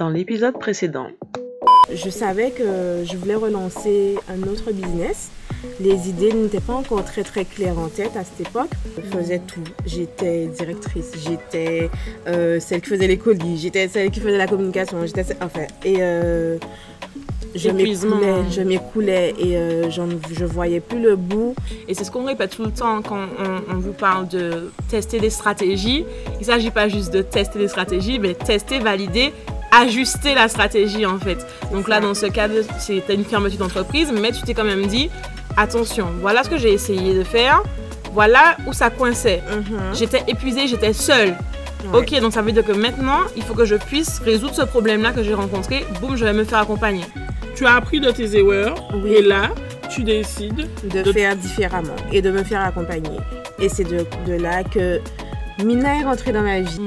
dans l'épisode précédent. Je savais que je voulais relancer un autre business. Les idées n'étaient pas encore très très claires en tête à cette époque. Je faisais tout. J'étais directrice, j'étais euh, celle qui faisait les colis, j'étais celle qui faisait la communication, j'étais enfin et euh, je m'écoulais, je m'écoulais et euh, je voyais plus le bout. Et c'est ce qu'on répète tout le temps quand on, on vous parle de tester des stratégies. Il ne s'agit pas juste de tester des stratégies, mais tester, valider, ajuster la stratégie en fait. Donc là, dans ce cas, c'était une fermeture d'entreprise, mais tu t'es quand même dit, attention, voilà ce que j'ai essayé de faire, voilà où ça coinçait. J'étais épuisée, j'étais seule. Ouais. Ok, donc ça veut dire que maintenant, il faut que je puisse résoudre ce problème-là que j'ai rencontré. Boum, je vais me faire accompagner. Tu as appris de tes erreurs Oui. et là, tu décides. de, De- faire différemment et de me faire accompagner. Et c'est de, de là que Mina est rentrée dans ma vie.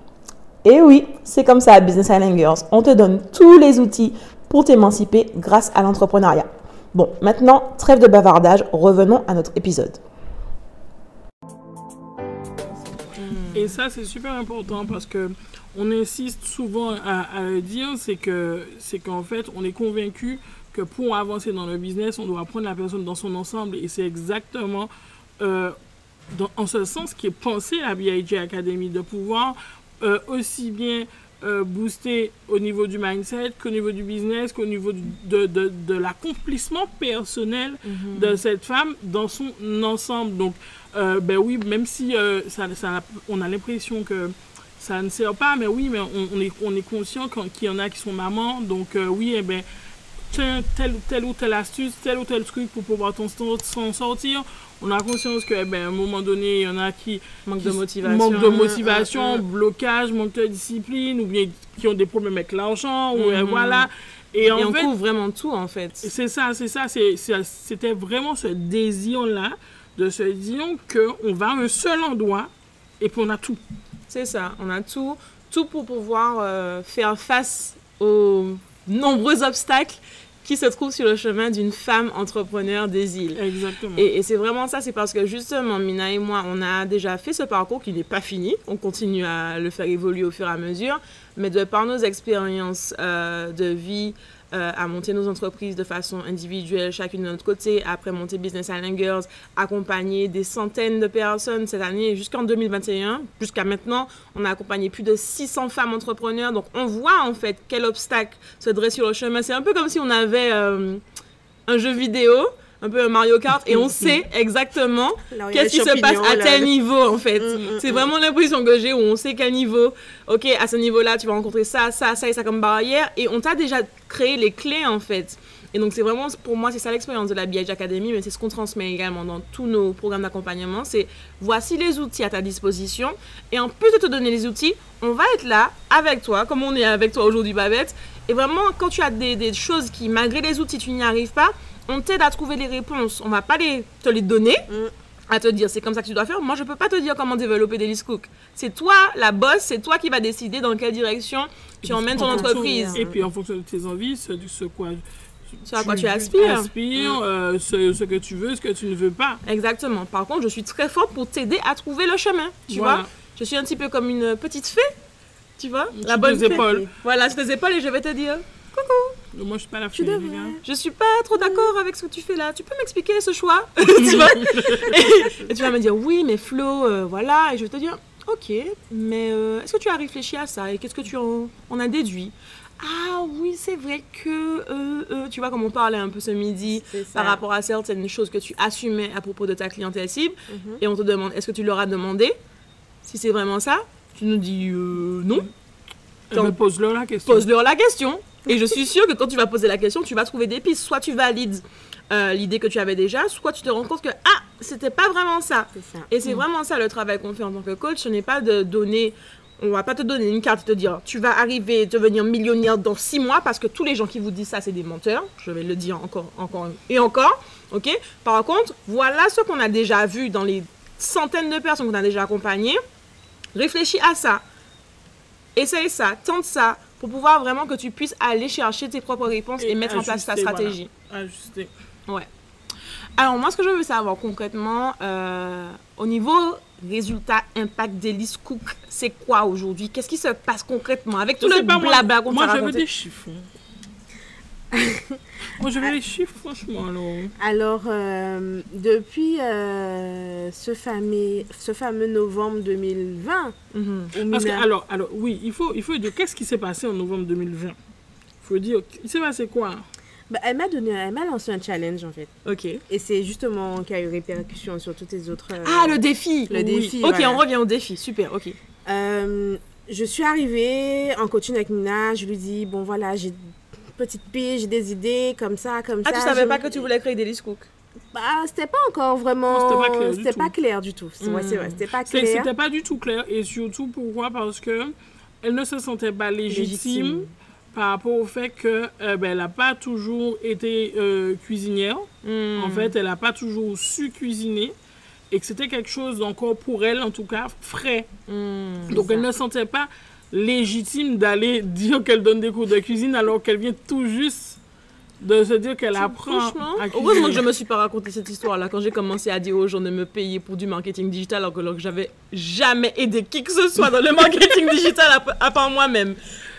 Et oui, c'est comme ça à Business Island Girls. On te donne tous les outils pour t'émanciper grâce à l'entrepreneuriat. Bon, maintenant, trêve de bavardage, revenons à notre épisode. Et ça, c'est super important parce que on insiste souvent à, à le dire, c'est que c'est qu'en fait, on est convaincu que pour avancer dans le business, on doit prendre la personne dans son ensemble. Et c'est exactement euh, dans- en ce sens qui est pensé la BIG Academy, de pouvoir euh, aussi bien euh, booster au niveau du mindset qu'au niveau du business, qu'au niveau du- de, de, de l'accomplissement personnel de cette femme dans son ensemble. Donc, euh, ben oui, même si euh, ça, ça- on a l'impression que ça ne sert pas, mais oui, mais on, on est, on est conscient qu'il y en a qui sont mamans. Donc, oui, eh ben, tiens, telle, telle ou telle astuce, tel ou tel truc pour pouvoir s'en sortir. On a conscience que, eh ben, à un moment donné, il y en a qui Manque qui de motivation. manque de motivation, Mm, mm, blocage, manque de discipline, ou bien qui ont des problèmes avec l'argent, ou euh, Mhm. voilà. Et, Et en on fait, couvre vraiment tout en fait. c'est ça, c'est ça, c'était vraiment ce désir-là de se dire qu'on va à un seul endroit et puis on a tout. C'est ça, on a tout, tout pour pouvoir euh, faire face aux nombreux obstacles qui se trouvent sur le chemin d'une femme entrepreneur des îles. Exactement. Et, et c'est vraiment ça, c'est parce que justement, Mina et moi, on a déjà fait ce parcours qui n'est pas fini. On continue à le faire évoluer au fur et à mesure. Mais de par nos expériences euh, de vie, euh, à monter nos entreprises de façon individuelle, chacune de notre côté, après monter Business Island Girls, accompagner des centaines de personnes cette année jusqu'en 2021. Jusqu'à maintenant, on a accompagné plus de 600 femmes entrepreneurs. Donc, on voit en fait quel obstacle se dresse sur le chemin. C'est un peu comme si on avait euh, un jeu vidéo, un peu un Mario Kart, et on sait exactement qu'est-ce qui se passe à tel niveau en fait. Mm, mm, C'est mm. vraiment l'impression que j'ai où on sait quel niveau. Ok, à ce niveau-là, tu vas rencontrer ça, ça, ça et ça comme barrière. Et on t'a déjà créé les clés en fait. Et donc, c'est vraiment, pour moi, c'est ça l'expérience de la BH Academy, mais c'est ce qu'on transmet également dans tous nos programmes d'accompagnement. C'est voici les outils à ta disposition. Et en plus de te donner les outils, on va être là avec toi, comme on est avec toi aujourd'hui, Babette. Et vraiment, quand tu as des, des choses qui, malgré les outils, tu n'y arrives pas, on t'aide à trouver les réponses. On va pas les, te les donner. À te dire, c'est comme ça que tu dois faire. Moi, je peux pas te dire comment développer des list cook. C'est toi, la boss, c'est toi qui va décider dans quelle direction tu emmènes ton En entreprise. Et puis en fonction de tes envies, ce, ce quoi, Ce à quoi tu aspires. aspires, euh, ce, ce que tu veux, ce que tu ne veux pas. Exactement. Par contre, je suis très forte pour t'aider à trouver le chemin. Tu Voilà. vois Je suis un petit peu comme une petite fée. Tu vois La bonne fée. épaules. Voilà, sur tes épaules et je vais te dire Donc, moi, je suis pas la Tu fille, devrais. Je suis pas trop d'accord avec ce que tu fais là. Tu peux m'expliquer ce choix Tu vois? Et, et tu vas me dire oui, mais Flo, euh, voilà. Et je vais te dire ok, mais euh, est-ce que tu as réfléchi à ça? Et qu'est-ce que tu en, en as déduit? Ah oui, c'est vrai que euh, euh, tu vois comme on parlait un peu ce midi par rapport à certaines choses que tu assumais à propos de ta clientèle cible Mhm. et on te demande est-ce que tu leur as demandé si c'est vraiment ça? Tu nous dis euh, non. Eh ben, Pose-leur la question. Pose-leur la question. Et je suis sûre que quand tu vas poser la question, tu vas trouver des pistes. Soit tu valides euh, l'idée que tu avais déjà, soit tu te rends compte que ah, c'était pas vraiment ça. Et c'est vraiment ça le travail qu'on fait en tant que coach. Ce n'est pas de donner, on va pas te donner une carte et te dire tu vas arriver devenir millionnaire dans six mois parce que tous les gens qui vous disent ça, c'est des menteurs. Je vais le dire encore, encore et encore. Ok? Par contre, voilà ce qu'on a déjà vu dans les centaines de personnes qu'on a déjà accompagnées. Réfléchis à ça. Essaye ça, tente ça pour pouvoir vraiment que tu puisses aller chercher tes propres réponses et, Et mettre en place ta voilà. stratégie. Ajuster. Ouais. Alors, moi, ce que je veux savoir concrètement, euh, au niveau résultat, impact d'Elise Cook, c'est quoi aujourd'hui? Qu'est-ce qui se passe concrètement avec tout le pas, blabla qu'on Moi, je veux des chiffres. moi, je veux des chiffres, franchement. Alors. Alors, euh, depuis euh, ce, fameux, ce fameux novembre 2020, Mhm. où Parce que, alors, alors, oui, il faut, il faut dire qu'est-ce qui s'est passé en novembre 2020 Il faut dire, il s'est passé quoi? Bah, elle m'a donné, elle m'a lancé un challenge en fait. Ok. Et c'est justement qui a eu répercussion sur toutes les autres. euh, Ah, le défi le oui. défi. Ok, voilà. on revient au défi. Super, ok. Euh, je suis arrivée en coaching avec Mina. Je lui dis bon voilà, j'ai petite j'ai des idées comme ça, comme Ah, ça. tu savais pas que tu voulais créer d'Elise Cook? Bah, c'était pas encore vraiment. C'était pas clair du C'était tout. pas clair du tout. C'est ouais, c'est vrai, c'était pas clair. C'était pas du tout clair. Et surtout, pourquoi? Parce que elle ne se sentait pas légitime, Légitime. par rapport au fait que euh, ben, elle n'a pas toujours été euh, cuisinière. Hmm. En fait, elle n'a pas toujours su cuisiner. Et que c'était quelque chose d'encore pour elle, en tout cas, frais. Hmm. Donc, ça. elle ne sentait pas légitime d'aller dire qu'elle donne des cours de cuisine alors qu'elle vient tout juste de se dire qu'elle apprend Franchement, à cuisiner. heureusement que je me suis pas raconté cette histoire-là quand j'ai commencé à dire aux gens de me payer pour du marketing digital alors que, alors que j'avais jamais aidé qui que ce soit dans le marketing digital à, à part moi-même.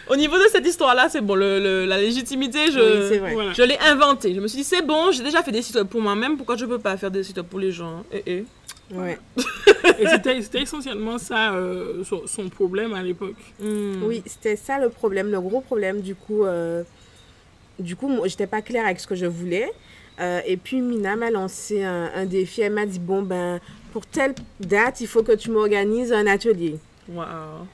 Au niveau de cette histoire-là, c'est bon, le, le- la légitimité, je, Oui, c'est vrai. Voilà. je l'ai inventée. Je me suis dit, c'est bon, j'ai déjà fait des sites web pour moi-même, pourquoi je peux pas faire des sites web pour les gens Eh, eh. Ouais. Et c'était c'était essentiellement ça, euh, son, son problème à l'époque. Hmm. Oui, c'était ça le problème, le gros problème. Du coup, euh, du coup, moi, j'étais pas claire avec ce que je voulais. Euh, et puis Mina m'a lancé un, un défi. Elle m'a dit bon ben pour telle date, il faut que tu m'organises un atelier. Waouh.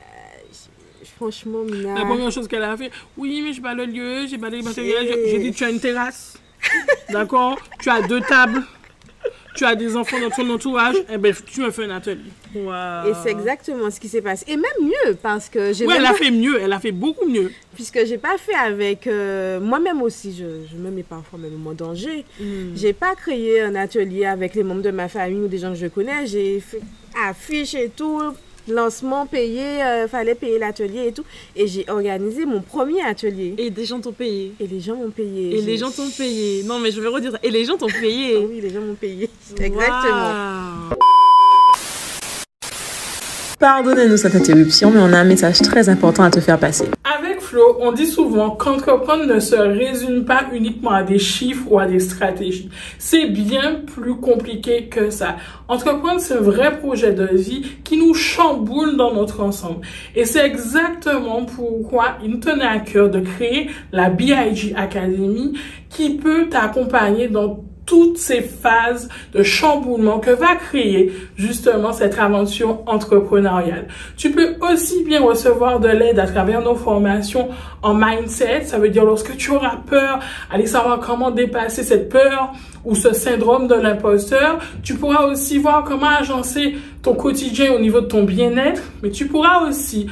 Franchement, Mina. La première chose qu'elle a fait, oui, mais j'ai pas le lieu, j'ai pas les matériels. J'ai dit, tu as une terrasse, d'accord? Tu as deux tables, tu as des enfants dans ton entourage, eh ben, tu me fais un atelier. Et c'est exactement ce qui s'est passé. Et même mieux, parce que j'ai Oui, elle a fait mieux, elle a fait beaucoup mieux. puisque j'ai pas fait avec euh, moi-même aussi, je, je me mets parfois même en danger. Hmm. J'ai pas créé un atelier avec les membres de ma famille ou des gens que je connais. J'ai fait affiche et tout, lancement payé, euh, fallait payer l'atelier et tout. Et j'ai organisé mon premier atelier. Et des gens t'ont payé. Et les gens m'ont payé. Et les gens t'ont payé. Non, mais je vais redire ça. Et les gens t'ont payé. Ah Oui, les gens m'ont payé. Exactement. Pardonnez-nous cette interruption, mais on a un message très important à te faire passer. On dit souvent qu'entreprendre ne se résume pas uniquement à des chiffres ou à des stratégies. C'est bien plus compliqué que ça. Entreprendre, c'est un vrai projet de vie qui nous chamboule dans notre ensemble. Et c'est exactement pourquoi il nous tenait à cœur de créer la BIG Academy qui peut t'accompagner dans toutes ces phases de chamboulement que va créer justement cette aventure entrepreneuriale. Tu peux aussi bien recevoir de l'aide à travers nos formations en mindset. Ça veut dire lorsque tu auras peur, aller savoir comment dépasser cette peur ou ce syndrome de l'imposteur. Tu pourras aussi voir comment agencer ton quotidien au niveau de ton bien-être, mais tu pourras aussi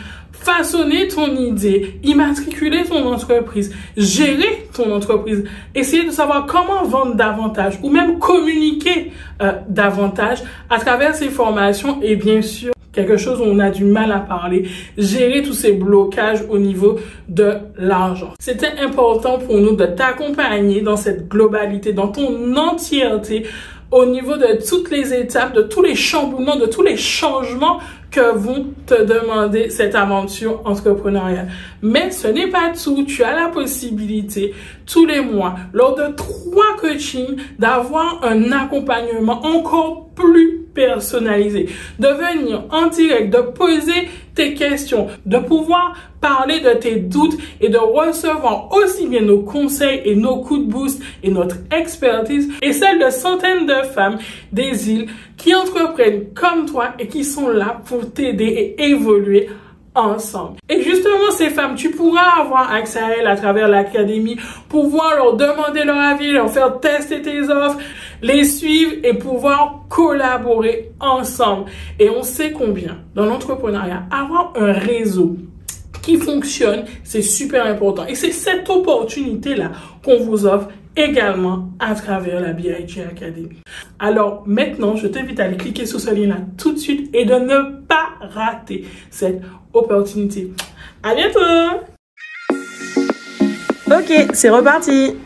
façonner ton idée, immatriculer ton entreprise, gérer ton entreprise, essayer de savoir comment vendre davantage ou même communiquer euh, davantage à travers ces formations et bien sûr quelque chose où on a du mal à parler, gérer tous ces blocages au niveau de l'argent. C'était important pour nous de t'accompagner dans cette globalité, dans ton entièreté au niveau de toutes les étapes, de tous les chamboulements, de tous les changements que vont te demander cette aventure entrepreneuriale. Mais ce n'est pas tout. Tu as la possibilité tous les mois, lors de trois coachings, d'avoir un accompagnement encore plus personnalisé, de venir en direct, de poser tes questions, de pouvoir parler de tes doutes et de recevoir aussi bien nos conseils et nos coups de boost et notre expertise et celle de centaines de femmes des îles qui entreprennent comme toi et qui sont là pour t'aider et évoluer Et justement, ces femmes, tu pourras avoir accès à elles à travers l'académie, pouvoir leur demander leur avis, leur faire tester tes offres, les suivre et pouvoir collaborer ensemble. Et on sait combien dans l'entrepreneuriat, avoir un réseau qui fonctionne, c'est super important. Et c'est cette opportunité-là qu'on vous offre également à travers la BIG Academy. Alors maintenant, je t'invite à aller cliquer sur ce lien-là tout de suite et de ne pas rater cette opportunité. À bientôt! Ok, c'est reparti!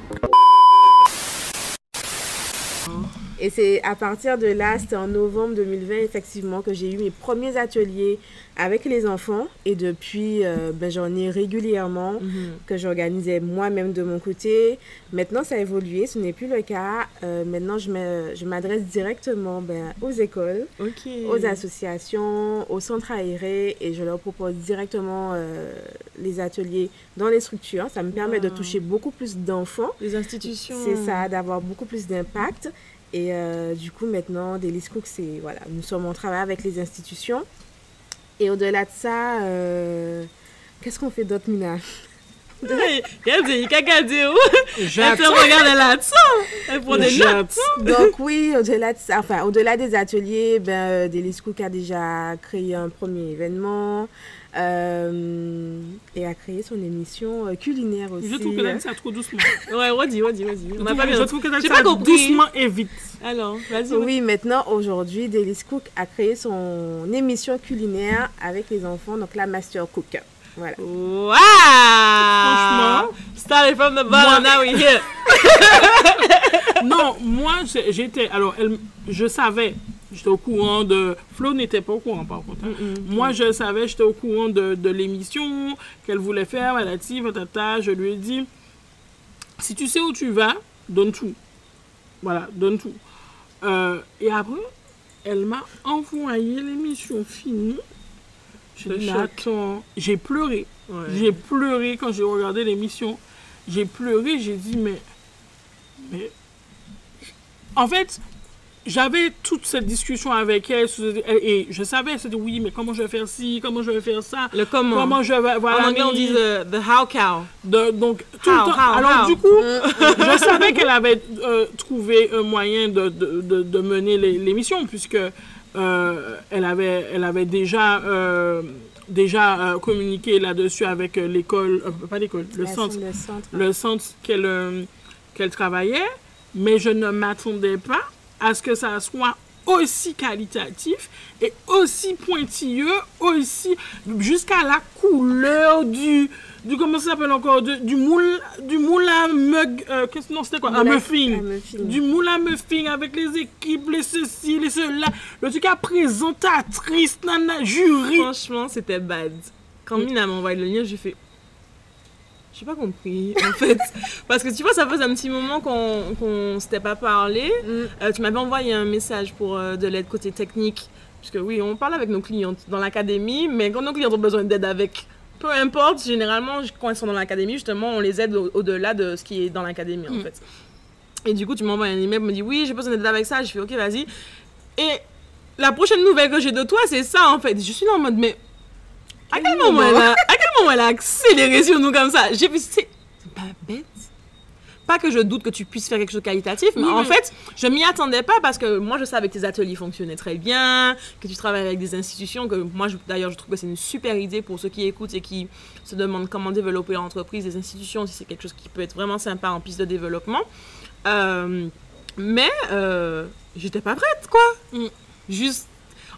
Et c'est à partir de là, c'était en novembre 2020, effectivement, que j'ai eu mes premiers ateliers avec les enfants. Et depuis, euh, ben, j'en ai régulièrement Mhm. que j'organisais moi-même de mon côté. Maintenant, ça a évolué, ce n'est plus le cas. Euh, maintenant, je m'adresse directement ben, aux écoles, aux associations, aux centres aérés et je leur propose directement euh, les ateliers dans les structures. Ça me permet de toucher beaucoup plus d'enfants. Les institutions. C'est ça, d'avoir beaucoup plus d'impact. Et euh, du coup, maintenant, Delis Cook, c'est. Voilà, nous sommes en travail avec les institutions. Et au-delà de ça, euh, qu'est-ce qu'on fait d'autre, Mina? Hey, Regarde, il y a caca de où Elle J'attends. te regarde là-dessus. Elle prend des notes. J'attends. Donc, oui, au-delà de ça, enfin, au-delà des ateliers, ben, euh, Delis Cook a déjà créé un premier événement euh, et a créé son émission euh, culinaire aussi. Je trouve que ça trop doucement. Ouais, redis, redis, vas-y. On n'a pas bien Je trouve que pas compris. doucement et vite. Alors, vas-y. Oui, maintenant, aujourd'hui, Delis Cook a créé son émission culinaire avec les enfants, donc la Master Cook. Voilà. Wow! Franchement. Started from the bottom, now we here. Non, moi, j'étais. Alors, elle, je savais. J'étais au courant de. Flo n'était pas au courant, par contre. hein. Moi, je savais, j'étais au courant de, de l'émission qu'elle voulait faire, patati, patata. Je lui ai dit si tu sais où tu vas, donne tout. Voilà, donne tout. Euh, et après, elle m'a envoyé l'émission finie. J'ai dit, attends, pleuré. Ouais. J'ai pleuré quand j'ai regardé l'émission. J'ai pleuré, j'ai dit, mais. Mais. En fait, j'avais toute cette discussion avec elle et je savais, c'était oui, mais comment je vais faire ci, comment je vais faire ça, Le comment? comment je vais. Voilà, en anglais, on dit the, the how cow. de- donc, tout How, le temps. how, Alors, how. du coup, je savais qu'elle avait euh, trouvé un moyen de, de, de, de mener l'émission, puisque euh, elle, avait, elle avait déjà, euh, déjà euh, communiqué là-dessus avec euh, l'école, euh, pas l'école, le centre, Le centre. le centre qu'elle euh, qu'elle travaillait, mais je ne m'attendais pas à ce que ça soit aussi qualitatif et aussi pointilleux, aussi jusqu'à la couleur du, du comment ça s'appelle encore, du, du moule, du moule à mug, euh, qu'est-ce non c'était quoi, Moule muffin, un muffin. du moule à muffin avec les équipes, les ceci, les cela, le truc à présentatrice, nana, jury. Franchement, c'était bad. Quand Mina m'a envoyé le lien, j'ai fait. J'ai pas compris, en fait. Parce que tu vois, ça faisait un petit moment qu'on qu'on s'était pas parlé. Mm. Euh, tu m'avais envoyé un message pour euh, de l'aide côté technique. Parce que oui, on parle avec nos clientes dans l'académie, mais quand nos clientes ont besoin d'aide avec peu importe, généralement, quand elles sont dans l'académie, justement, on les aide au- au-delà de ce qui est dans l'académie, en Mm. fait. Et du coup, tu m'envoies un email, me dis oui, j'ai besoin d'être avec ça. Je fais ok, vas-y. Et la prochaine nouvelle que j'ai de toi, c'est ça en fait. Je suis là en mode, mais à quel moment elle a, à quel moment elle a accéléré sur nous comme ça? J'ai vu, c'est pas bête. Pas que je doute que tu puisses faire quelque chose de qualitatif, mais Oui, en fait, je m'y attendais pas parce que moi, je savais que tes ateliers fonctionnaient très bien, que tu travailles avec des institutions, que moi, d'ailleurs, je trouve que c'est une super idée pour ceux qui écoutent et qui se demandent comment développer leur entreprise, des institutions, si c'est quelque chose qui peut être vraiment sympa en piste de développement. Euh, mais euh, j'étais pas prête, quoi. Mm. Juste.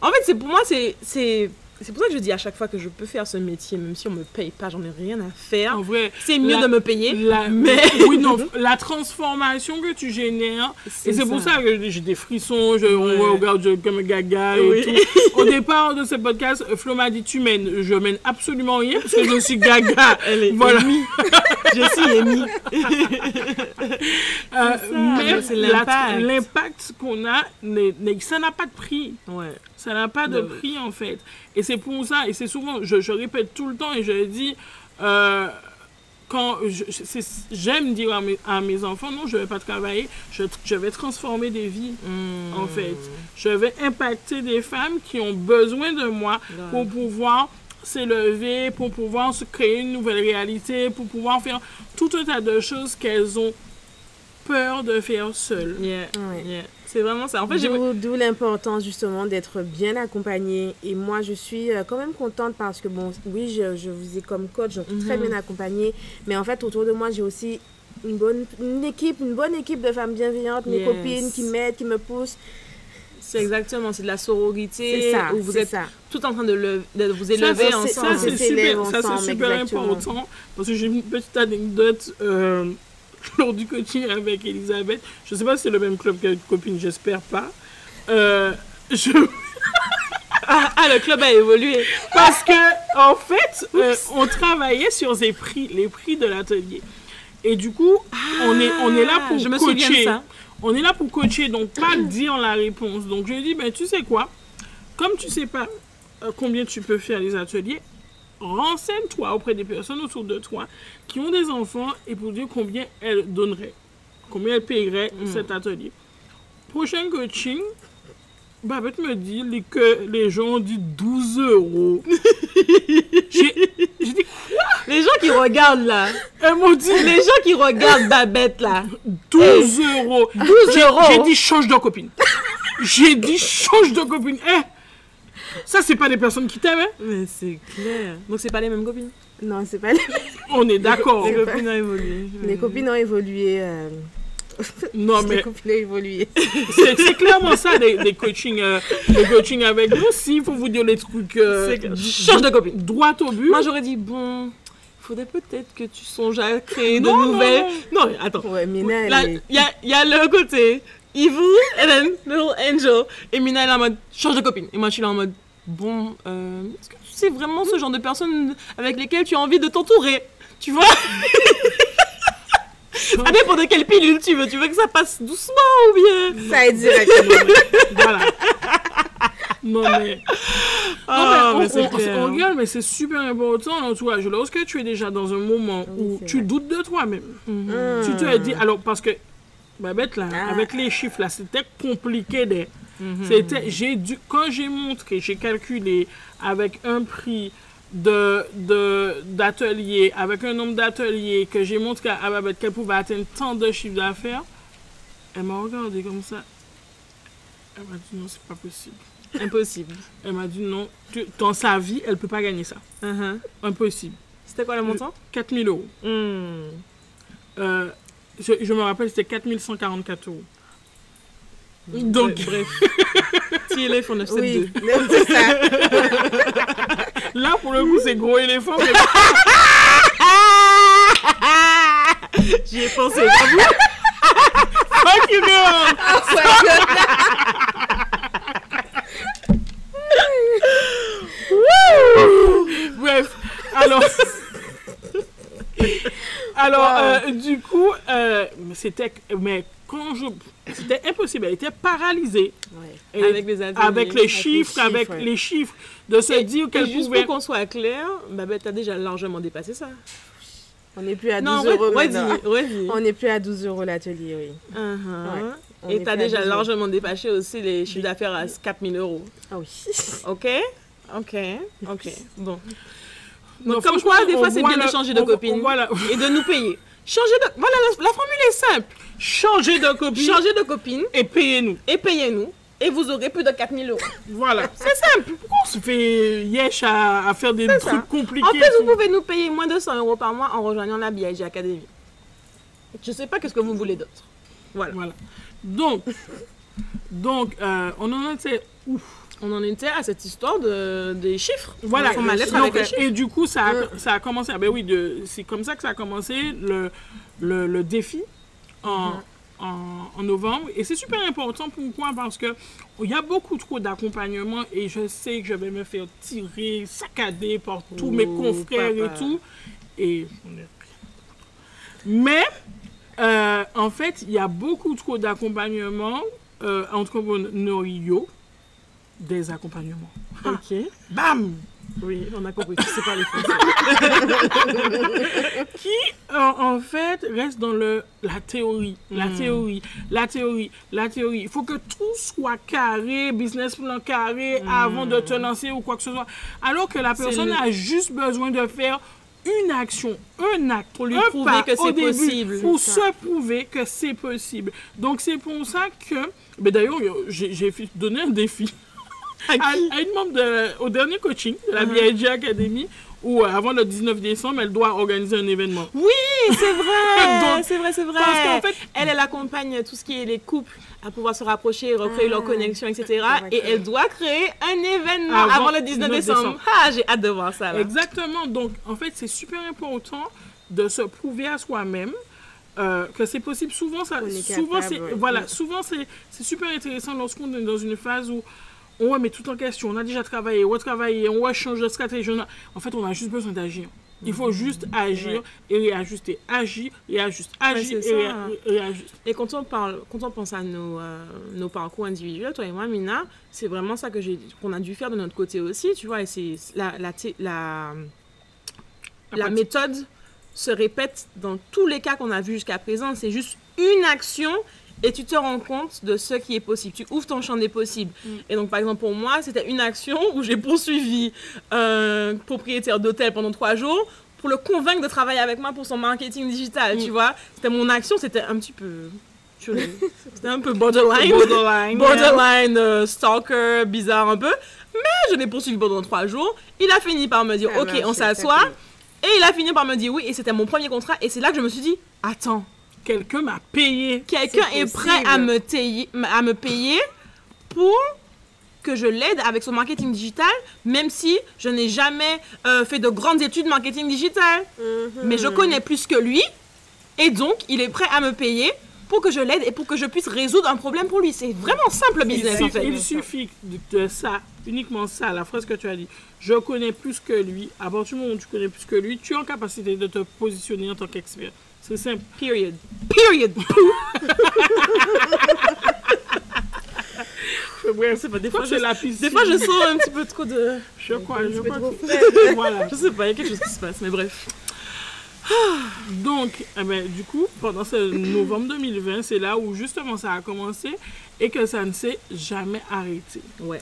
En fait, c'est pour moi, c'est c'est pour ça que je dis à chaque fois que je peux faire ce métier, même si on me paye pas, j'en ai rien à faire. En vrai, C'est mieux la- de me payer. la, mais- oui, non, la transformation que tu génères, et c'est pour ça que j'ai des frissons, je, on Ouais. regarde je- comme gaga et Oui. tout. Au départ de ce podcast, Flo m'a dit tu mènes, je mène absolument rien parce que je suis gaga. Elle est Voilà. je suis. Euh, l'impact. qu'on a, ça n'a pas de prix. Ouais. Ça n'a pas de prix en fait. Et c'est pour ça, et c'est souvent, je, je répète tout le temps et je dis, euh, quand j'aime dire à mes, à mes enfants, non, je ne vais pas travailler, je, je vais transformer des vies en fait. Je vais impacter des femmes qui ont besoin de moi pour pouvoir s'élever, pour pouvoir se créer une nouvelle réalité, pour pouvoir faire tout un tas de choses qu'elles ont peur de faire seules. Yeah. Ouais. Yeah. C'est vraiment ça. En fait, j'ai. D'où l'importance justement d'être bien accompagnée. Et moi, je suis euh, quand même contente parce que, bon, oui, je, je vous ai comme coach, donc très Mhm. bien accompagnée. Mais en fait, autour de moi, j'ai aussi une bonne une équipe, une bonne équipe de femmes bienveillantes, mes Yes. copines qui m'aident, qui me poussent. C'est exactement, c'est de la sororité. C'est ça, Où vous c'est êt ça. tout en train de, le- de vous élever ça, ensemble. Ça, c'est super, ça, super important. Parce que j'ai une petite anecdote euh, lors du coaching avec Elisabeth. Je ne sais pas si c'est le même club que copine, j'espère pas. Euh, je, Ah, ah, le club a évolué. parce que, en fait, euh, on travaillait sur les prix, les prix de l'atelier. Et du coup, on, est, on est là pour Ah, je me souviens de coacher. ça. On est là pour coacher, donc pas dire la réponse. Donc je lui ai dit, ben, tu sais quoi, comme tu sais pas euh, combien tu peux faire les ateliers, renseigne-toi auprès des personnes autour de toi qui ont des enfants et pour dire combien elles donneraient, combien elles paieraient cet atelier. Prochain coaching, Babette me dit les- que les gens ont dit 12 euros. J'ai dit, Les gens qui regardent là, elles m'ont dit les gens qui regardent Babette là, 12 euros. 12 J'ai- euros. J'ai dit change de copine. J'ai dit change de copine. Eh, ça, c'est pas des personnes qui t'aiment. hein. Mais c'est clair. Donc c'est pas les mêmes copines? Non, c'est pas les... On est d'accord. Les copines ont évolué. les copines ont évolué. euh, Non, Les mais copines ont évolué. c'est c'est clairement ça, des, des coachings euh, des coachings avec nous. S'il faut vous dire les trucs euh, C'est change de copine. droit au but. Moi j'aurais dit bon, faudrait peut-être que tu songes à créer de Non, non, nouvelles. Non, attends. Ouais, Mina, il y a, il y a le côté evil and then little angel. Et Mina elle est en mode change de copine. Et moi je suis là en mode bon, euh, est-ce que tu sais vraiment ce genre de personnes avec lesquelles tu as envie de t'entourer? Tu vois? Ça dépend de quelle pilule tu veux. Tu veux que ça passe doucement ou bien? Ça est directement. Voilà. Non, mais. Ah, Non, mais on, on- on regarde, mais c'est super important l'entourage. Lorsque tu es déjà dans un moment Oui, où tu vrai. doutes de toi-même, Mhm. tu te dis. Alors, parce que, Babette, là, Ah. avec les chiffres, là, c'était compliqué. Des, Mhm. c'était, j'ai dû, quand j'ai montré, j'ai calculé avec un prix de, de, d'atelier, avec un nombre d'ateliers, que j'ai montré à Babette qu'elle pouvait atteindre tant de chiffres d'affaires, elle m'a regardé comme ça. Elle m'a dit non, c'est pas possible. Impossible. Elle m'a dit non, tu- dans sa vie, elle peut pas gagner ça. Mhm. Impossible. C'était quoi le montant? 4000 euros. Hmm. Euh, je, je me rappelle, c'était 4144 euros. Donc, Bref. Petit éléphant 972. Oui, ça. là, pour le coup, c'est gros éléphant. mais- J'y ai pensé. Fuck you, girl! Bref, alors. alors, euh, du coup, euh, c'était. Mais quand je. C'était impossible, elle était paralysée. Ouais. Et Avec les avec les les chiffres, avec ouais. les chiffres, de se dire qu'elle juste pouvait. pour qu'on soit clair, Babette a déjà largement dépassé ça. On n'est plus à 12 Non, euros redis, redis. On n'est plus à 12 euros l'atelier, oui. Uh-huh. On Et plus à déjà 12 euros. largement dépassé aussi les chiffres d'affaires à 4000 euros. Ah oui. Ok? Ok, ok. Bon. Non, Donc, comme quoi, des fois, c'est bien de changer de on copine on voit la- et de nous payer. Changer de. Voilà, la, la formule est simple. Changer de copie Changer de copine et payez-nous. et payez-nous. Et vous aurez plus de 4000 euros. Voilà. C'est simple. Pourquoi on se fait yesh à, à faire des C'est trucs ça. compliqués En plus, vous pouvez nous payer moins de 100 euros par mois en rejoignant la BIG Academy. Je sais pas qu'est-ce que vous voulez d'autre. Voilà. Voilà. Donc, donc euh, on en était où On en était à cette histoire de, des chiffres. Voilà, ma lettre Donc, avec les chiffres. et du coup, ça a, Ouais. ça a commencé. Ah ben oui, c'est comme ça que ça a commencé le, le, le défi en, en, en novembre. Et c'est super important. Pourquoi? Parce que il y a beaucoup trop d'accompagnement et je sais que je vais me faire tirer, saccader par tous mes Oh, confrères papa. et tout. Et mais euh, en fait, il y a beaucoup trop d'accompagnement euh, entrepreneuriaux, des accompagnements. Ok. Bam Oui, on a compris. C'est pas les français. en, en fait, reste dans le, la théorie, la Mm. théorie, la théorie, la théorie. Il faut que tout soit carré, business plan carré, Mm. avant de te lancer ou quoi que ce soit. Alors que la personne le- a juste besoin de faire une action, un acte, Pour lui un prouver pas que c'est possible. Pour ça. se prouver que c'est possible. Donc c'est pour ça que, mais d'ailleurs, j'ai donné un défi À à, une membre de- au dernier coaching de la Uh-huh. BIG Academy où euh, avant le 19 décembre, elle doit organiser un événement. Oui, c'est vrai. C'est vrai, c'est vrai. parce qu'en fait- elle, elle accompagne tout ce qui est les couples à pouvoir se rapprocher, recréer Ah, leur connexion, etc. Et elle doit créer un événement Avant avant, le 19 19 décembre. décembre. Ah, j'ai hâte de voir ça. Là. Exactement. Donc, en fait, c'est super important de se prouver à soi-même euh, que c'est possible. Souvent, ça, souvent, c'est, voilà, Mm. souvent c'est, c'est super intéressant lorsqu'on est dans une phase où on remet tout en question. On a déjà travaillé, on va travailler, on va changer de stratégie. on a- En fait, on a juste besoin d'agir. Il faut juste agir et réajuster. Agir, réajuster. Agir et ça. réajuster. Et quand on parle, quand on pense à nos, euh, nos parcours individuels, toi et moi, Mina, c'est vraiment ça qu'on a dû faire de notre côté aussi, tu vois. Et c'est la, la, la, méthode se répète dans tous les cas qu'on a vus jusqu'à présent. C'est juste une action et tu te rends compte de ce qui est possible. Tu ouvres ton champ des possibles. Mm. Et donc, par exemple, pour moi, c'était une action où j'ai poursuivi un propriétaire d'hôtel pendant trois jours pour le convaincre de travailler avec moi pour son marketing digital, Mm. tu vois. C'était mon action, c'était un petit peu... C'était un peu borderline. Borderline. borderline, euh, stalker, bizarre un peu. Mais je l'ai poursuivi pendant trois jours. Il a fini par me dire, Ça ok, marche, on s'assoit. Et il a fini par me dire oui, et c'était mon premier contrat. Et c'est là que je me suis dit, attends, Quelqu'un m'a payé. quelqu'un est prêt à me, tailler- à me payer pour que je l'aide avec son marketing digital, même si je n'ai jamais euh, fait de grandes études marketing digital. Mhm. Mais je connais plus que lui, et donc il est prêt à me payer pour que je l'aide et pour que je puisse résoudre un problème pour lui. C'est vraiment simple le Il business en fait. il suffit de, de ça, uniquement ça, la phrase que tu as dit. Je connais plus que lui. À partir du moment où tu connais plus que lui, tu es en capacité de te positionner en tant qu'expert. C'est simple. Period. Period. Sais pas, des fois, c'est je- la. Des fois, je sens un petit peu trop de. Je crois, je crois que- voilà. Je sais pas, il y a quelque chose qui se passe, mais bref. Donc, eh ben, du coup, pendant ce novembre 2020, c'est là où justement ça a commencé et que ça ne s'est jamais arrêté. Ouais.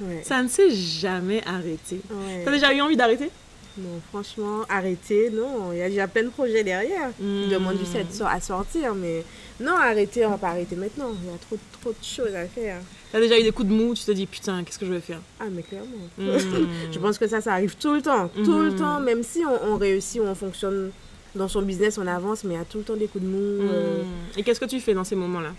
Ouais. Ça ne s'est jamais arrêté. Ouais. T'as déjà eu envie d'arrêter? Non, franchement, arrêter, non. Il y a déjà plein de projets derrière. Hmm. Ils demandent juste à sortir, mais non, arrêter, on va pas arrêter maintenant. Il y a trop, trop de choses à faire. T'as déjà eu des coups de mou, tu te dis putain, qu'est-ce que je vais faire? Ah, mais clairement. Hmm. Je pense que ça, ça arrive tout le temps. Tout le Mhm. temps, même si on, on réussit ou on fonctionne dans son business, on avance, mais il y a tout le temps des coups de mou. euh, Hmm. Et qu'est-ce que tu fais dans ces moments-là?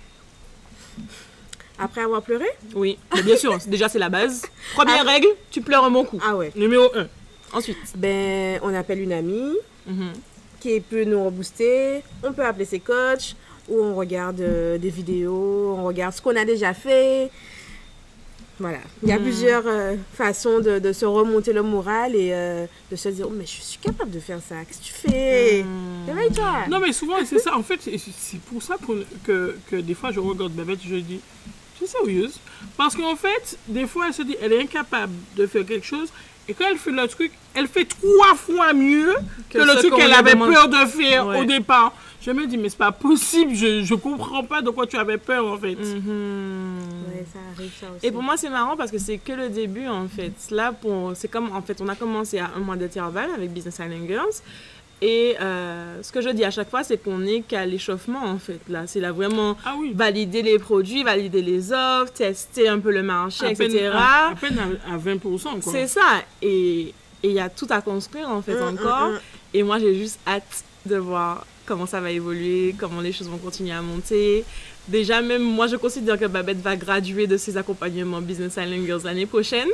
Après avoir pleuré? Oui, mais bien sûr, déjà c'est la base. Première Ah. règle, tu pleures un bon coup. Ah ouais. Numéro 1. Ensuite. Ben, on appelle une amie Mhm. qui peut nous rebooster. On peut appeler ses coachs ou on regarde euh, des vidéos, on regarde ce qu'on a déjà fait. Voilà. Il y a Mhm. plusieurs euh, façons de, de se remonter le moral et euh, de se dire oh, mais je suis capable de faire ça. Qu'est-ce que tu fais? Hmm. Réveille-toi. Non, mais souvent, c'est ça. En fait, c'est- pour ça que, que des fois, je regarde Babette et je dis, tu es sérieuse Parce qu'en fait, des fois, elle se dit, elle est incapable de faire quelque chose Et quand elle fait le truc, elle fait trois fois mieux que, Que le truc qu'elle avait demandé. peur de faire Ouais. au départ. Je me dis, mais c'est pas possible, je, je comprends pas de quoi tu avais peur en fait. Ouais, ça arrive ça aussi. Et pour moi, c'est marrant parce que c'est que le début en fait. Là, pour, c'est comme en fait, on a commencé à un mois d'intervalle avec Business Island Girls. Et euh, ce que je dis à chaque fois, c'est qu'on n'est qu'à l'échauffement en fait. Là, c'est là vraiment Ah oui. valider les produits, valider les offres, tester un peu le marché, à peine, etc. à, à peine à, à 20%. Quoi. C'est ça. Et il y a tout à construire en fait Mm, encore. mm, mm. Et moi, j'ai juste hâte de voir comment ça va évoluer, comment les choses vont continuer à monter. Déjà, même moi, je considère que Babette va graduer de ses accompagnements Business Island Girls l'année prochaine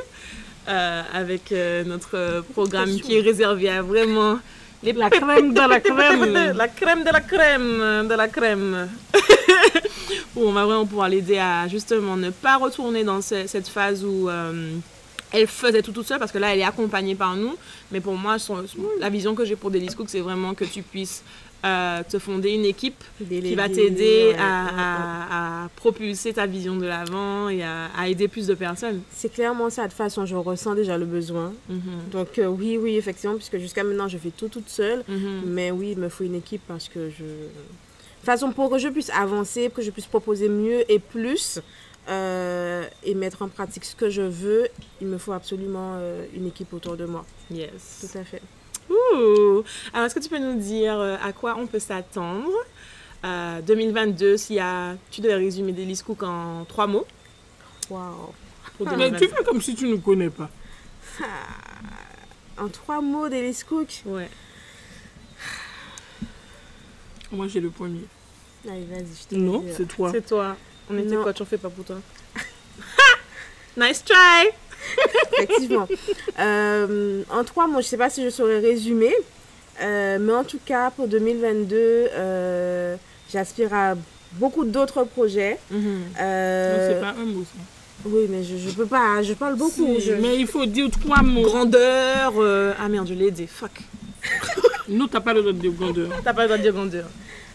euh, avec euh, notre euh, programme qui est réservé à vraiment les La crème de la crème. la crème de la crème de la crème. où on va vraiment pouvoir l'aider à justement ne pas retourner dans ce- cette phase où euh, elle faisait tout toute seule parce que là elle est accompagnée par nous. Mais pour moi, son- la vision que j'ai pour Daily Cook, c'est vraiment que tu puisses euh, te fonder une équipe qui va t'aider ouais, à, ouais, ouais. à- à propulser ta vision de l'avant et à, à aider plus de personnes. C'est clairement ça, de toute façon, je ressens déjà le besoin. Mhm. Donc euh, oui, oui, effectivement, puisque jusqu'à maintenant, je fais tout toute seule. Mhm. Mais oui, il me faut une équipe parce que je... De toute façon, pour que je puisse avancer, pour que je puisse proposer mieux et plus, euh, et mettre en pratique ce que je veux, il me faut absolument euh, une équipe autour de moi. Yes. Tout à fait. Ouh. Alors, est-ce que tu peux nous dire euh, à quoi on peut s'attendre euh, 2022, s'il y a, tu devais résumer Daily Cook en trois mots? Pour Mais 2022. tu fais comme si tu ne connais pas. En trois mots, Delis Cook. Ouais. Moi, j'ai le premier. Allez, vas-y, je te Non, euh, c'est toi. C'est toi. On était quoi? Tu en fais pas pour toi? Nice try Effectivement. Euh, en trois mots, je ne sais pas si je saurais résumer, euh, mais en tout cas, pour 2022, euh, j'aspire à beaucoup d'autres projets. Euh, Non, c'est pas un mot, ça. Oui, mais je, je peux pas, je parle beaucoup. Si, je- Mais il faut dire trois mots. Grandeur. euh, Ah merde, je l'ai dit. Fuck. Nous, t'as pas le droit de dire grandeur. T'as pas le droit de dire grandeur.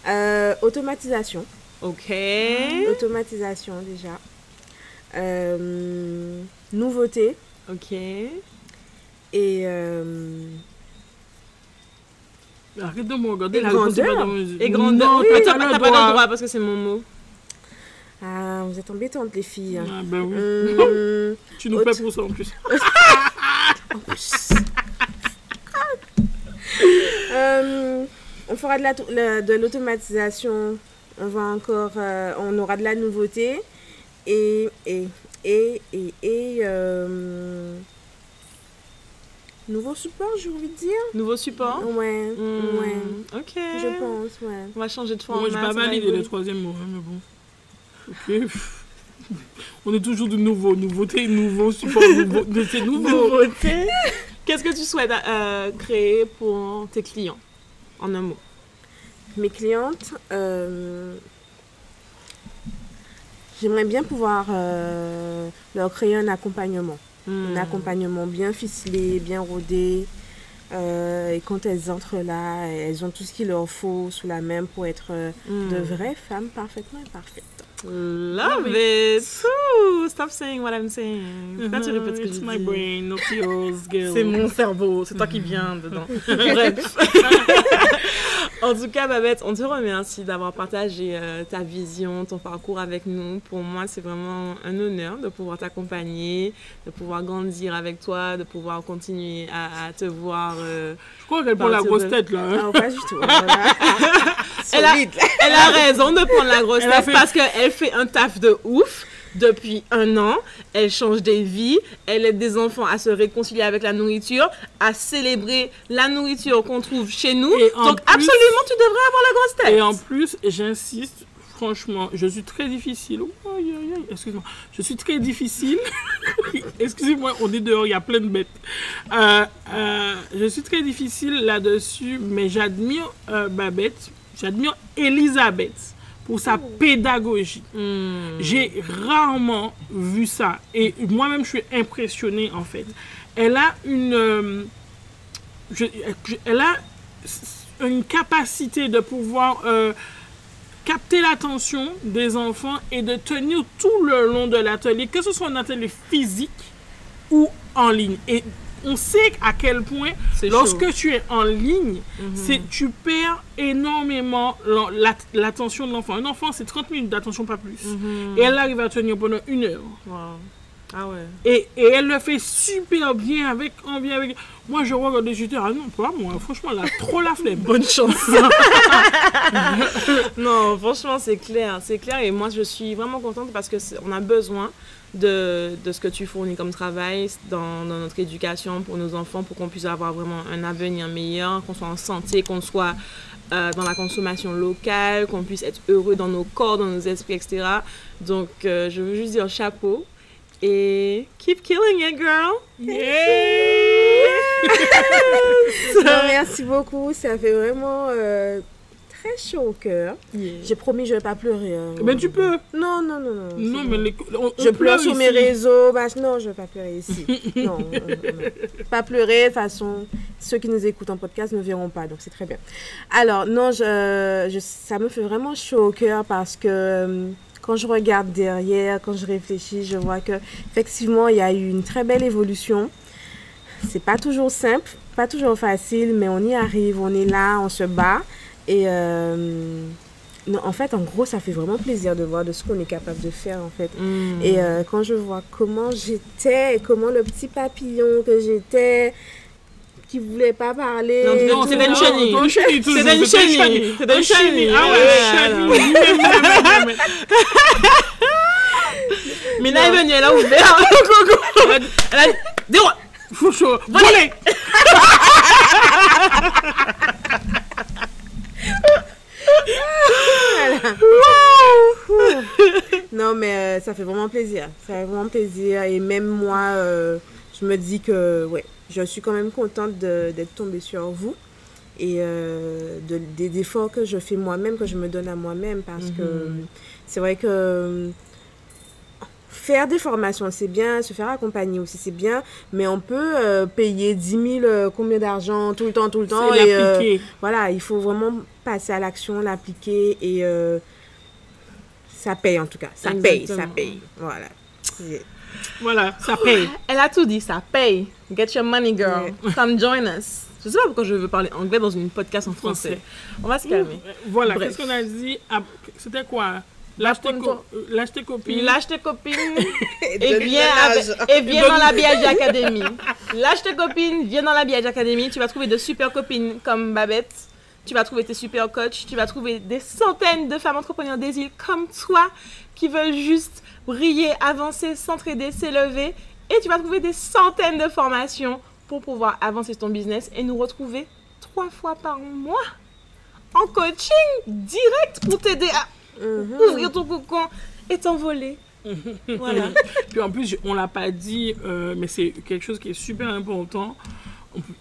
Euh, automatisation. Ok. Automatisation déjà. Euh, nouveauté. Ok. Et euh, Arrête de me regarder. Et la grandeur. Et grandeur. Non, Oui, t'as pas pas, droit. parce que c'est mon mot. ah, vous êtes embêtantes les filles. Ah, ben oui. Hum, Tu nous paies pour ça en plus. Euh, on fera de la- la- de l'automatisation. On va encore, euh, on aura de la nouveauté et et et et, et, euh, nouveau support, j'ai envie de dire. Nouveau support Ouais, Hmm, ouais, Ok. je pense, ouais. On va changer de format. Moi, je vais pas ça va valider évoluer. le troisième mot, hein, mais bon. Ok. On est toujours de nouveau. Nouveauté, nouveau support, nouveau. mais C'est nouveau. Nouveauté. Qu'est-ce que tu souhaites euh, créer pour tes clients En un mot? Mes clientes, euh, j'aimerais bien pouvoir euh, leur créer un accompagnement. Hmm. Un accompagnement bien ficelé, bien rodé. Euh, et quand elles entrent là, elles ont tout ce qu'il leur faut sous la main pour être euh, Hmm. de vraies femmes parfaitement imparfaites. Love it. Ooh, stop saying what I'm saying. Pourquoi tu répètes ce que It's je my dis brain, not yours, girl. C'est mon cerveau, c'est toi qui viens dedans. Bref. en tout cas, Babette, on te remercie d'avoir partagé euh, ta vision, ton parcours avec nous. Pour moi, c'est vraiment un honneur de pouvoir t'accompagner, de pouvoir grandir avec toi, de pouvoir continuer à, à te voir. euh. Je crois qu'elle prend la grosse de- tête là. hein. Non, pas du tout. voilà. Elle a-. Elle a raison de prendre la grosse Elle tête fait- parce qu'elle fait un taf de ouf. Depuis un an, elle change des vies, elle aide des enfants à se réconcilier avec la nourriture, à célébrer la nourriture qu'on trouve chez nous. Et Donc plus- absolument, tu devrais avoir la grosse tête. Et en plus, j'insiste, franchement, je suis très difficile. Oh, excuse-moi. Je suis très difficile. Excusez-moi, on est dehors, il y a plein de bêtes. Euh, euh, je suis très difficile là-dessus, mais j'admire euh, Babette, j'admire Elisabeth pour sa pédagogie. Hmm. J'ai rarement vu ça. Et moi-même, je suis impressionnée, en fait. Elle a une... euh, je- je- elle a une capacité de pouvoir euh, capter l'attention des enfants et de tenir tout le long de l'atelier, que ce soit un atelier physique ou en ligne. Et on sait à quel point, lorsque chaud. tu es en ligne, Mhm. c'est tu perds énormément l'attention de l'enfant. Un enfant, c'est 30 minutes d'attention, pas plus. Mhm. Et elle arrive à tenir pendant une heure. Wow. Ah ouais. Et, et elle le fait super bien. Avec... Moi, je regarde des jetés. Ah non, pas moi. Franchement, elle a trop la flemme. Bonne chance. non, franchement, c'est clair, c'est clair. Et moi, je suis vraiment contente parce que c'est- on a besoin de, de ce que tu fournis comme travail dans, dans notre éducation pour nos enfants, pour qu'on puisse avoir vraiment un avenir meilleur, qu'on soit en santé, qu'on soit euh, dans la consommation locale, qu'on puisse être heureux dans nos corps, dans nos esprits, etc. Donc, euh, je veux juste dire chapeau. Et keep killing it, girl. Non, merci beaucoup. Ça fait vraiment euh, très chaud au cœur. J'ai promis, je vais pas pleurer. hein. Mais tu peux. Non, non, non, non. Non, mais les- on- on Je pleure sur mes réseaux. Bah, non, je vais pas pleurer ici. non, non, non. pas pleurer. De toute façon, ceux qui nous écoutent en podcast ne verront pas, donc c'est très bien. Alors, non, je, je- ça me fait vraiment chaud au cœur parce que euh, quand je regarde derrière, quand je réfléchis, je vois que effectivement, il y a eu une très belle évolution. C'est pas toujours simple, pas toujours facile, mais on y arrive, on est là, on se bat. Et euh, non, en fait, en gros, ça fait vraiment plaisir de voir de ce qu'on est capable de faire, en fait. Mm. Et euh, quand je vois comment j'étais, comment le petit papillon que j'étais, qui voulait pas parler. Non, Non, C'était c'est une chenille. une chenille. C'était une chenille. C'était une Une chenille. chenille. Ah ouais, chenille. Mais, mais. Mina est venue, elle a ouvert. Elle a dit, chaud. Volez. Non, mais euh, ça fait vraiment plaisir. Ça fait vraiment plaisir. Et même moi, euh, je me dis que, ouais, je suis quand même contente d'être tombée sur vous. Et euh, de- des efforts que je fais moi-même, que je me donne à moi-même. Parce que c'est vrai que euh, faire des formations, c'est bien. Se faire accompagner aussi, c'est bien. Mais on peut euh, payer 10 000, euh, combien d'argent, tout le temps, tout le temps. C'est et, euh, l'appliquer. voilà, il faut vraiment passer à l'action, l'appliquer et euh, ça paye en tout cas. Ça paye, ça paye. Voilà. Voilà, ça paye. Elle a tout dit, ça paye. Get your money, girl. Come join us. Je sais pas pourquoi je veux parler anglais dans une podcast en français. On va se calmer. Voilà, qu'est-ce qu'on a dit? Ah, C'était quoi? Lâche tes, Raconte-moi. co- euh, lâche tes copines. Lâche tes copines et viens, avec- et viens dans la BH Academy. Lâche tes copines, viens dans la BH Academy. Tu vas trouver de super copines comme Babette. Tu vas trouver tes super coachs. Tu vas trouver des centaines de femmes entrepreneurs des îles comme toi qui veulent juste briller, avancer, s'entraider, s'élever. Et tu vas trouver des centaines de formations pour pouvoir avancer ton business et nous retrouver trois fois par mois en coaching direct pour t'aider à. Ouvrir ton cocon et t'envoler. voilà. Puis en plus, on l'a pas dit, euh, mais c'est quelque chose qui est super important.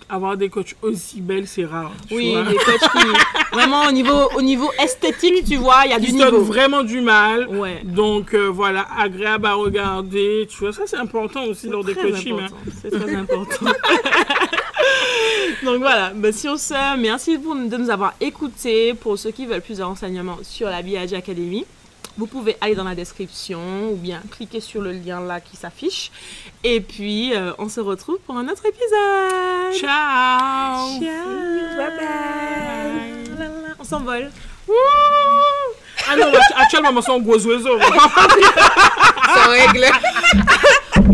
Avoir des coachs aussi belles, c'est rare. Oui, vois. des coachs qui, vraiment au niveau, au niveau esthétique, tu vois, il y a du niveau. vraiment du mal. Ouais. Donc euh, voilà, agréable à regarder. Tu vois, ça c'est important aussi lors des coachings. hein. C'est très important. Donc voilà, bah, sur ce, merci pour, de nous avoir écoutés. Pour ceux qui veulent plus de renseignements sur la BIAG Academy, vous pouvez aller dans la description ou bien cliquer sur le lien là qui s'affiche. Et puis, euh, on se retrouve pour un autre épisode. Ciao. Ciao. Bye bye. On s'envole. Ah non, actuellement, on sont gros oiseaux. Sans règle.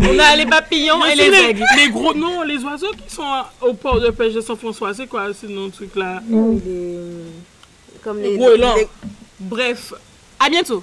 On a les papillons et les les, aigles. les gros, non, les oiseaux qui sont au port de pêche de Saint-François, c'est quoi ce nom truc là Les- Comme les. Gros élan. les- Bref, à bientôt.